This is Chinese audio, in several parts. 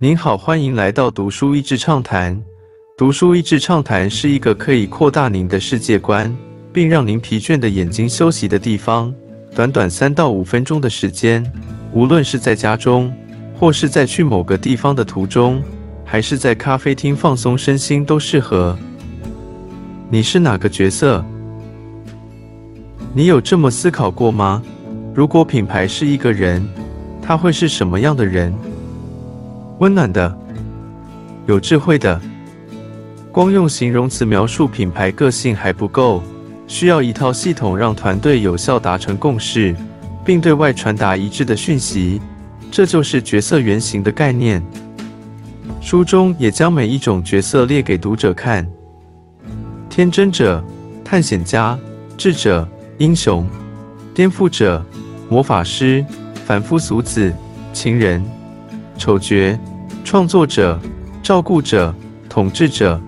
您好，欢迎来到读书益智畅谈。读书益智畅谈是一个可以扩大您的世界观，并让您疲倦的眼睛休息的地方。短短三到五分钟的时间，无论是在家中，或是在去某个地方的途中，还是在咖啡厅放松身心，都适合。你是哪个角色？你有这么思考过吗？如果品牌是一个人，他会是什么样的人？温暖的，有智慧的。光用形容词描述品牌个性还不够，需要一套系统让团队有效达成共识，并对外传达一致的讯息。这就是角色原型的概念。书中也将每一种角色列给读者看：天真者、探险家、智者、英雄、颠覆者、魔法师、凡夫俗子、情人。丑角、创作者、照顾者、统治者。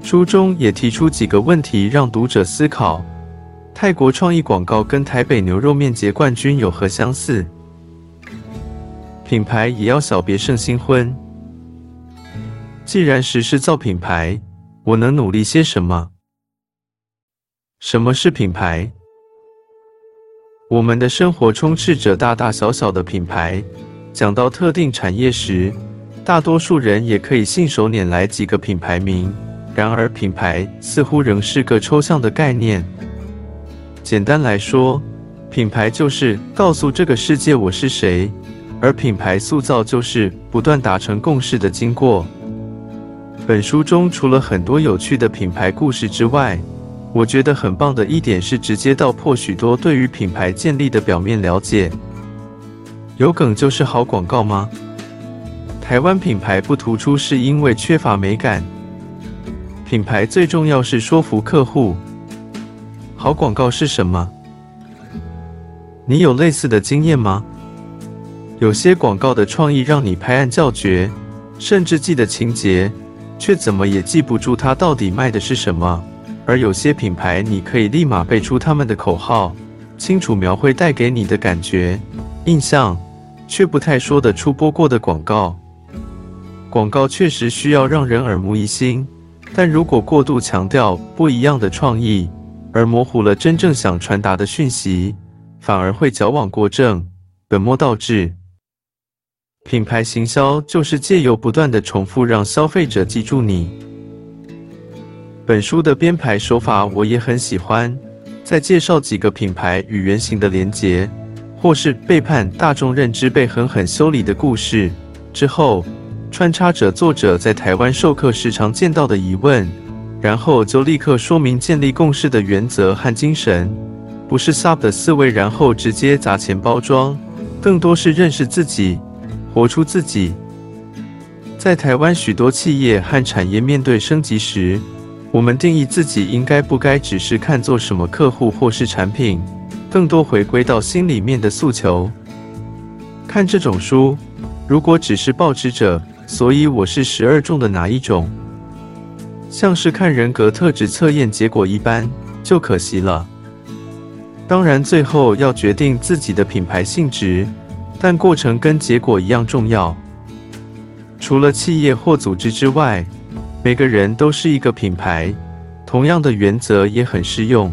书中也提出几个问题让读者思考：泰国创意广告跟台北牛肉面节冠军有何相似？品牌也要小别胜新婚。既然时势造品牌，我能努力些什么？什么是品牌？我们的生活充斥着大大小小的品牌。讲到特定产业时，大多数人也可以信手拈来几个品牌名。然而，品牌似乎仍是个抽象的概念。简单来说，品牌就是告诉这个世界我是谁，而品牌塑造就是不断达成共识的经过。本书中除了很多有趣的品牌故事之外，我觉得很棒的一点是直接道破许多对于品牌建立的表面了解。有梗就是好广告吗？台湾品牌不突出是因为缺乏美感。品牌最重要是说服客户。好广告是什么？你有类似的经验吗？有些广告的创意让你拍案叫绝，甚至记得情节，却怎么也记不住它到底卖的是什么。而有些品牌，你可以立马背出他们的口号，清楚描绘带给你的感觉、印象。却不太说得出播过的广告。广告确实需要让人耳目一新，但如果过度强调不一样的创意，而模糊了真正想传达的讯息，反而会矫枉过正、本末倒置。品牌行销就是借由不断的重复，让消费者记住你。本书的编排手法我也很喜欢，再介绍几个品牌与原型的连结。或是背叛大众认知被狠狠修理的故事之后，穿插着作者在台湾授课时常见到的疑问，然后就立刻说明建立共识的原则和精神，不是 Sub 的思维，然后直接砸钱包装，更多是认识自己，活出自己。在台湾许多企业和产业面对升级时，我们定义自己应该不该只是看作什么客户或是产品。更多回归到心里面的诉求。看这种书，如果只是报纸者“所以我是十二中的哪一种”，像是看人格特质测验结果一般，就可惜了。当然，最后要决定自己的品牌性质，但过程跟结果一样重要。除了企业或组织之外，每个人都是一个品牌，同样的原则也很适用。